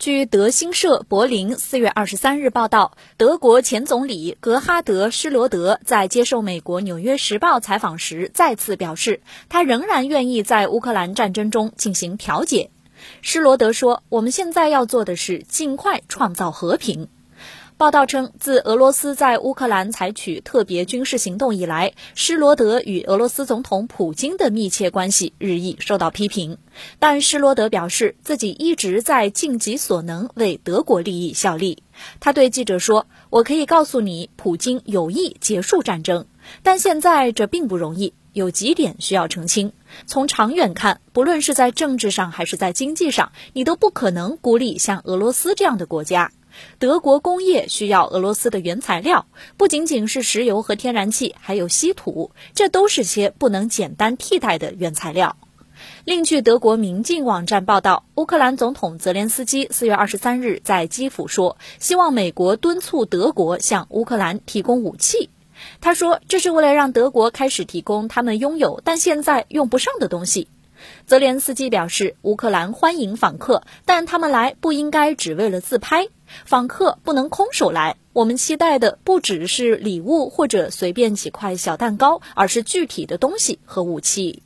据德新社柏林四月二十三日报道，德国前总理格哈德·施罗德在接受美国《纽约时报》采访时再次表示，他仍然愿意在乌克兰战争中进行调解。施罗德说：“我们现在要做的是尽快创造和平。”报道称，自俄罗斯在乌克兰采取特别军事行动以来，施罗德与俄罗斯总统普京的密切关系日益受到批评。但施罗德表示，自己一直在尽己所能为德国利益效力。他对记者说：“我可以告诉你，普京有意结束战争，但现在这并不容易。有几点需要澄清。从长远看，不论是在政治上还是在经济上，你都不可能孤立像俄罗斯这样的国家。”德国工业需要俄罗斯的原材料，不仅仅是石油和天然气，还有稀土，这都是些不能简单替代的原材料。另据德国民进网站报道，乌克兰总统泽连斯基四月二十三日在基辅说，希望美国敦促德国向乌克兰提供武器。他说，这是为了让德国开始提供他们拥有但现在用不上的东西。泽连斯基表示，乌克兰欢迎访客，但他们来不应该只为了自拍。访客不能空手来，我们期待的不只是礼物或者随便几块小蛋糕，而是具体的东西和武器。